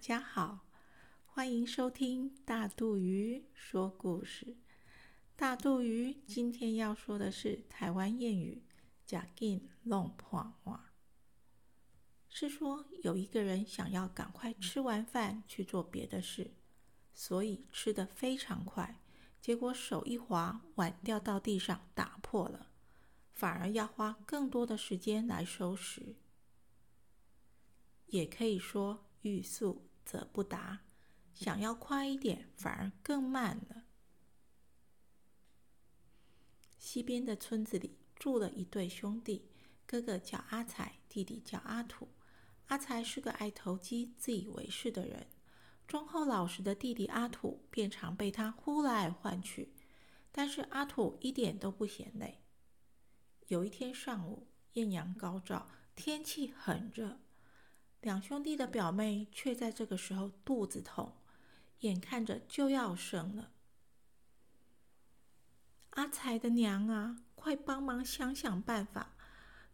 大家好，欢迎收听大肚鱼说故事。大肚鱼今天要说的是台湾谚语“假紧弄破碗”，是说有一个人想要赶快吃完饭去做别的事，所以吃得非常快，结果手一滑，碗掉到地上打破了，反而要花更多的时间来收拾。也可以说。欲速则不达，想要快一点，反而更慢了。西边的村子里住了一对兄弟，哥哥叫阿才，弟弟叫阿土。阿才是个爱投机、自以为是的人，忠厚老实的弟弟阿土便常被他呼来唤去，但是阿土一点都不嫌累。有一天上午，艳阳高照，天气很热。两兄弟的表妹却在这个时候肚子痛，眼看着就要生了。阿才的娘啊，快帮忙想想办法！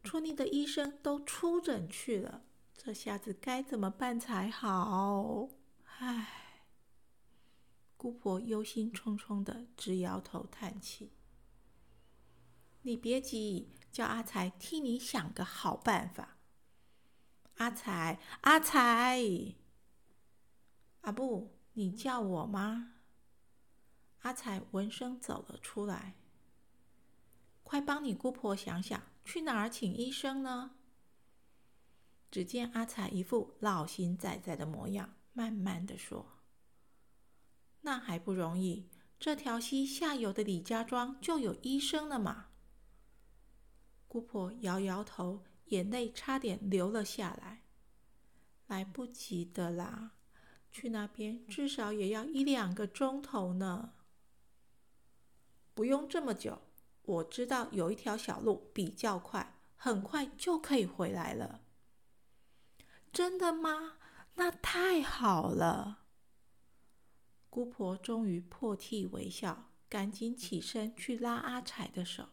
村里的医生都出诊去了，这下子该怎么办才好？唉，姑婆忧心忡忡的直摇头叹气。你别急，叫阿才替你想个好办法。阿才，阿才，阿布，你叫我吗？阿才闻声走了出来。快帮你姑婆想想，去哪儿请医生呢？只见阿才一副老心仔仔的模样，慢慢的说：“那还不容易，这条溪下游的李家庄就有医生了嘛。”姑婆摇摇头。眼泪差点流了下来，来不及的啦！去那边至少也要一两个钟头呢。不用这么久，我知道有一条小路比较快，很快就可以回来了。真的吗？那太好了！姑婆终于破涕为笑，赶紧起身去拉阿彩的手。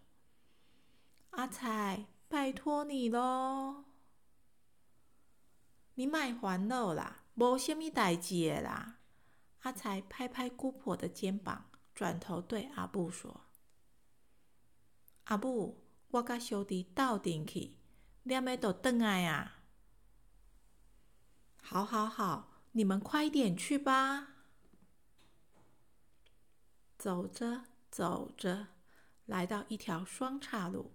阿彩。拜托你咯！你卖烦恼啦，无虾米代志啦。阿才拍拍姑婆的肩膀，转头对阿布说：“阿布，我甲小弟斗阵去，念要都转来啊！”好好好，你们快点去吧。走着走着，来到一条双岔路。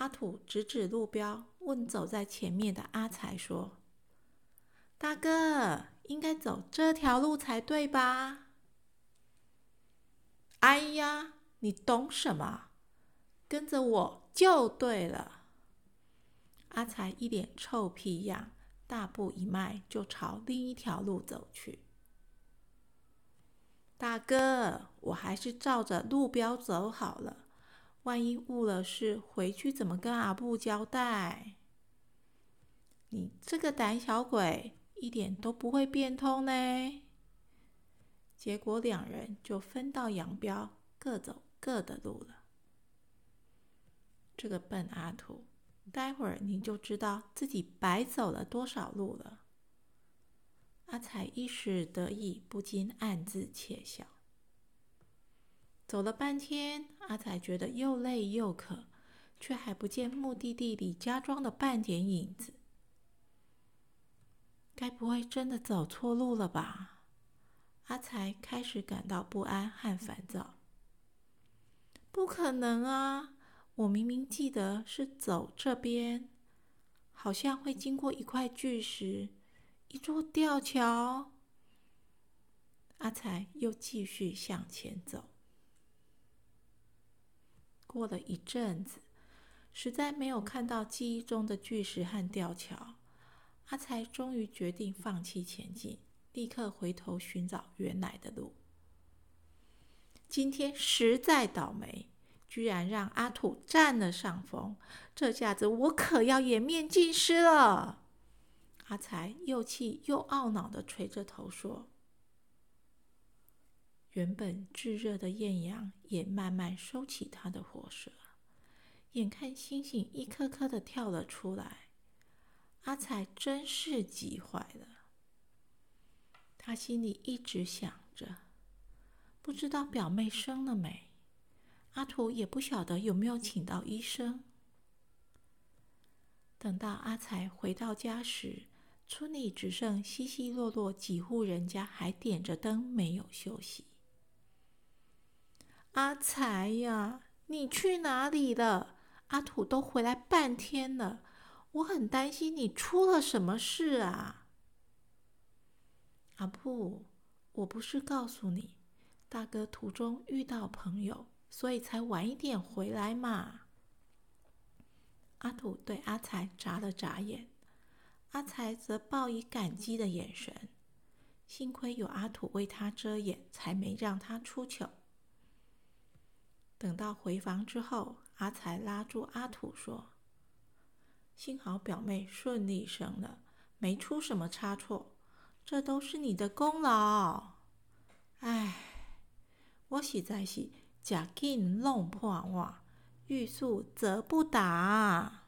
阿土指指路标，问走在前面的阿才说：“大哥，应该走这条路才对吧？”“哎呀，你懂什么？跟着我就对了。”阿才一脸臭屁样，大步一迈就朝另一条路走去。“大哥，我还是照着路标走好了。”万一误了事，回去怎么跟阿布交代？你这个胆小鬼，一点都不会变通呢。结果两人就分道扬镳，各走各的路了。这个笨阿土，待会儿你就知道自己白走了多少路了。阿才一时得意，不禁暗自窃笑。走了半天，阿才觉得又累又渴，却还不见目的地李家庄的半点影子。该不会真的走错路了吧？阿才开始感到不安和烦躁。不可能啊！我明明记得是走这边，好像会经过一块巨石，一座吊桥。阿才又继续向前走。过了一阵子，实在没有看到记忆中的巨石和吊桥，阿才终于决定放弃前进，立刻回头寻找原来的路。今天实在倒霉，居然让阿土占了上风，这下子我可要颜面尽失了。阿才又气又懊恼的垂着头说。原本炙热的艳阳也慢慢收起它的火舌，眼看星星一颗颗的跳了出来，阿彩真是急坏了。他心里一直想着，不知道表妹生了没。阿土也不晓得有没有请到医生。等到阿才回到家时，村里只剩稀稀落落几户人家还点着灯，没有休息。阿才呀，你去哪里了？阿土都回来半天了，我很担心你出了什么事啊！阿不，我不是告诉你，大哥途中遇到朋友。所以才晚一点回来嘛。阿土对阿才眨了眨眼，阿才则报以感激的眼神。幸亏有阿土为他遮掩，才没让他出糗。等到回房之后，阿才拉住阿土说：“幸好表妹顺利生了，没出什么差错，这都是你的功劳。唉，我实在是……”假紧弄破我，欲速则不达。